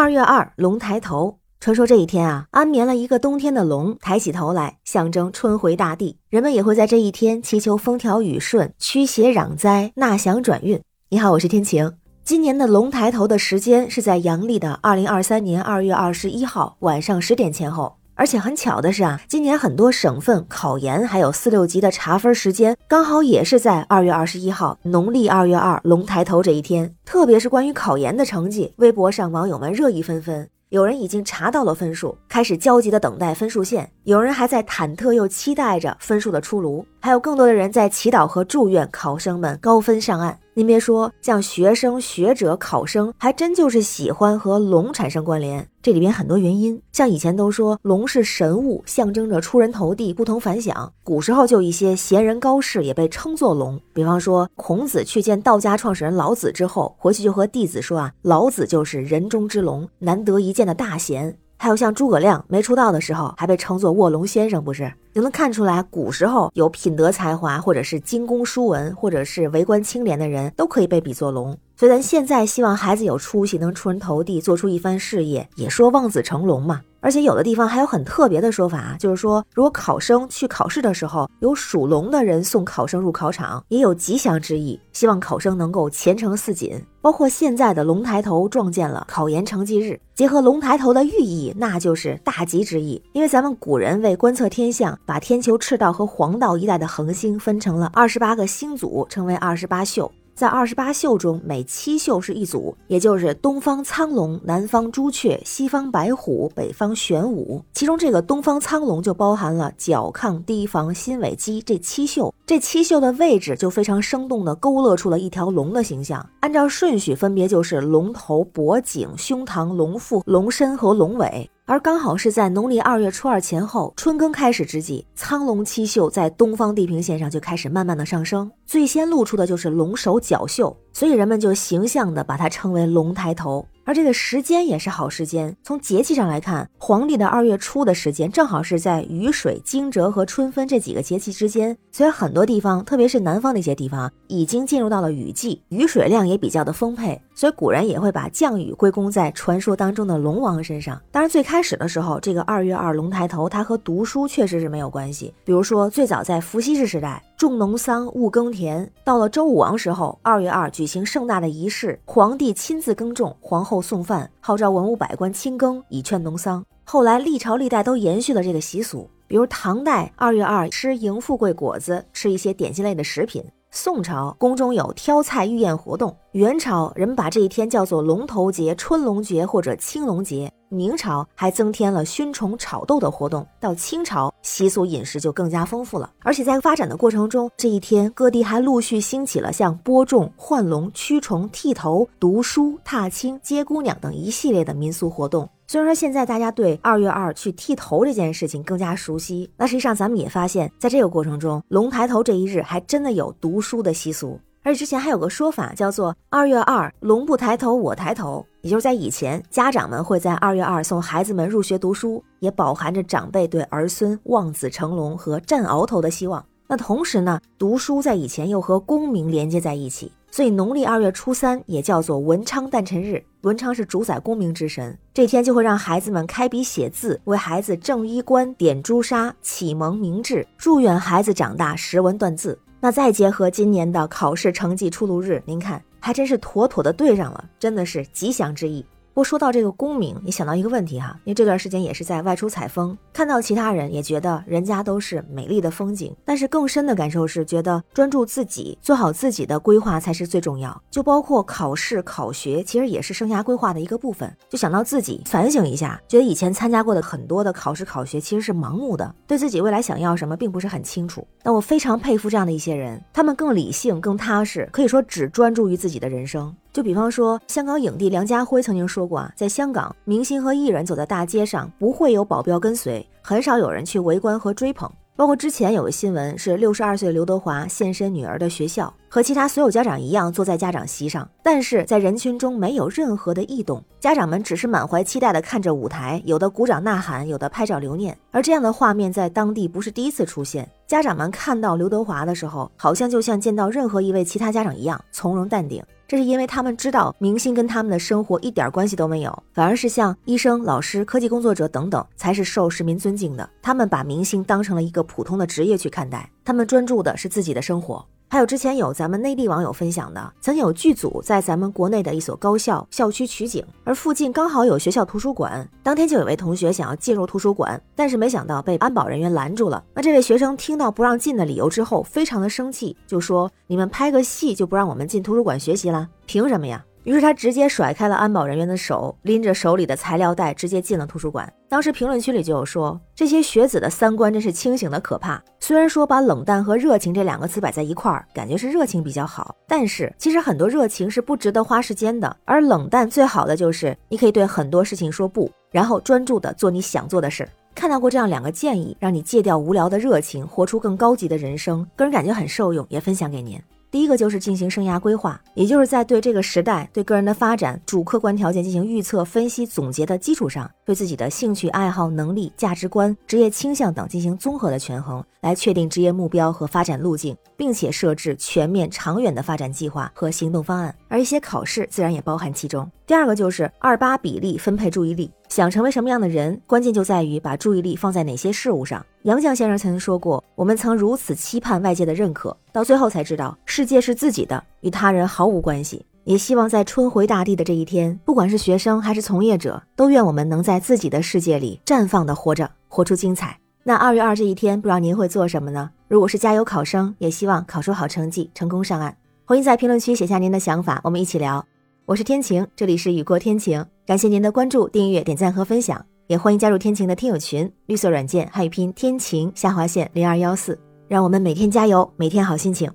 二月二，龙抬头。传说这一天啊，安眠了一个冬天的龙抬起头来，象征春回大地。人们也会在这一天祈求风调雨顺、驱邪攘灾、纳祥转运。你好，我是天晴。今年的龙抬头的时间是在阳历的二零二三年二月二十一号晚上十点前后。而且很巧的是啊，今年很多省份考研还有四六级的查分时间，刚好也是在二月二十一号，农历二月二龙抬头这一天。特别是关于考研的成绩，微博上网友们热议纷纷。有人已经查到了分数，开始焦急的等待分数线；有人还在忐忑又期待着分数的出炉；还有更多的人在祈祷和祝愿考生们高分上岸。您别说，像学生、学者、考生，还真就是喜欢和龙产生关联。这里边很多原因，像以前都说龙是神物，象征着出人头地、不同凡响。古时候就一些贤人高士也被称作龙，比方说孔子去见道家创始人老子之后，回去就和弟子说啊，老子就是人中之龙，难得一见的大贤。还有像诸葛亮没出道的时候，还被称作卧龙先生，不是？就能看出来，古时候有品德才华，或者是精工书文，或者是为官清廉的人，都可以被比作龙。所以咱现在希望孩子有出息，能出人头地，做出一番事业，也说望子成龙嘛。而且有的地方还有很特别的说法，就是说，如果考生去考试的时候，有属龙的人送考生入考场，也有吉祥之意，希望考生能够前程似锦。包括现在的龙抬头撞见了考研成绩日，结合龙抬头的寓意，那就是大吉之意。因为咱们古人为观测天象，把天球赤道和黄道一带的恒星分成了二十八个星组，称为二十八宿。在二十八宿中，每七宿是一组，也就是东方苍龙、南方朱雀、西方白虎、北方玄武。其中这个东方苍龙就包含了角亢、低房、心尾鸡这七宿。这七宿的位置就非常生动地勾勒出了一条龙的形象。按照顺序，分别就是龙头、脖颈、胸膛、龙腹、龙身和龙尾。而刚好是在农历二月初二前后，春耕开始之际，苍龙七宿在东方地平线上就开始慢慢的上升，最先露出的就是龙首角宿，所以人们就形象的把它称为龙抬头。而这个时间也是好时间。从节气上来看，黄历的二月初的时间正好是在雨水、惊蛰和春分这几个节气之间，所以很多地方，特别是南方的一些地方，已经进入到了雨季，雨水量也比较的丰沛。所以古人也会把降雨归功在传说当中的龙王身上。当然，最开始的时候，这个二月二龙抬头，它和读书确实是没有关系。比如说，最早在伏羲氏时代。种农桑，务耕田。到了周武王时候，二月二举行盛大的仪式，皇帝亲自耕种，皇后送饭，号召文武百官亲耕，以劝农桑。后来历朝历代都延续了这个习俗，比如唐代二月二吃迎富贵果子，吃一些点心类的食品。宋朝宫中有挑菜御宴活动，元朝人们把这一天叫做龙头节、春龙节或者青龙节。明朝还增添了熏虫炒豆的活动，到清朝习俗饮食就更加丰富了。而且在发展的过程中，这一天各地还陆续兴起了像播种、换龙、驱虫、剃头、读书、踏青、接姑娘等一系列的民俗活动。虽然说现在大家对二月二去剃头这件事情更加熟悉，那实际上咱们也发现，在这个过程中，龙抬头这一日还真的有读书的习俗。而之前还有个说法叫做“二月二，龙不抬头，我抬头”，也就是在以前，家长们会在二月二送孩子们入学读书，也饱含着长辈对儿孙望子成龙和占鳌头的希望。那同时呢，读书在以前又和功名连接在一起，所以农历二月初三也叫做文昌诞辰日。文昌是主宰功名之神，这天就会让孩子们开笔写字，为孩子正衣冠、点朱砂，启蒙明志，祝愿孩子长大识文断字。那再结合今年的考试成绩出炉日，您看还真是妥妥的对上了，真的是吉祥之意。过说到这个功名，你想到一个问题哈，因为这段时间也是在外出采风，看到其他人也觉得人家都是美丽的风景，但是更深的感受是觉得专注自己，做好自己的规划才是最重要。就包括考试考学，其实也是生涯规划的一个部分。就想到自己反省一下，觉得以前参加过的很多的考试考学其实是盲目的，对自己未来想要什么并不是很清楚。那我非常佩服这样的一些人，他们更理性、更踏实，可以说只专注于自己的人生。就比方说，香港影帝梁家辉曾经说过啊，在香港，明星和艺人走在大街上，不会有保镖跟随，很少有人去围观和追捧。包括之前有个新闻，是六十二岁刘德华现身女儿的学校，和其他所有家长一样坐在家长席上，但是在人群中没有任何的异动，家长们只是满怀期待的看着舞台，有的鼓掌呐喊，有的拍照留念。而这样的画面在当地不是第一次出现，家长们看到刘德华的时候，好像就像见到任何一位其他家长一样从容淡定。这是因为他们知道明星跟他们的生活一点关系都没有，反而是像医生、老师、科技工作者等等才是受市民尊敬的。他们把明星当成了一个普通的职业去看待，他们专注的是自己的生活。还有之前有咱们内地网友分享的，曾经有剧组在咱们国内的一所高校校区取景，而附近刚好有学校图书馆。当天就有位同学想要进入图书馆，但是没想到被安保人员拦住了。那这位学生听到不让进的理由之后，非常的生气，就说：“你们拍个戏就不让我们进图书馆学习了？凭什么呀？”于是他直接甩开了安保人员的手，拎着手里的材料袋，直接进了图书馆。当时评论区里就有说，这些学子的三观真是清醒的可怕。虽然说把冷淡和热情这两个词摆在一块儿，感觉是热情比较好，但是其实很多热情是不值得花时间的。而冷淡最好的就是你可以对很多事情说不，然后专注的做你想做的事儿。看到过这样两个建议，让你戒掉无聊的热情，活出更高级的人生，个人感觉很受用，也分享给您。第一个就是进行生涯规划，也就是在对这个时代、对个人的发展主客观条件进行预测、分析、总结的基础上，对自己的兴趣爱好、能力、价值观、职业倾向等进行综合的权衡，来确定职业目标和发展路径，并且设置全面长远的发展计划和行动方案。而一些考试自然也包含其中。第二个就是二八比例分配注意力。想成为什么样的人，关键就在于把注意力放在哪些事物上。杨绛先生曾经说过：“我们曾如此期盼外界的认可，到最后才知道世界是自己的，与他人毫无关系。”也希望在春回大地的这一天，不管是学生还是从业者，都愿我们能在自己的世界里绽放的活着，活出精彩。那二月二这一天，不知道您会做什么呢？如果是加油考生，也希望考出好成绩，成功上岸。欢迎在评论区写下您的想法，我们一起聊。我是天晴，这里是雨过天晴。感谢您的关注、订阅、点赞和分享，也欢迎加入天晴的听友群，绿色软件汉语拼音天晴下划线零二幺四，让我们每天加油，每天好心情。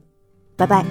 拜拜。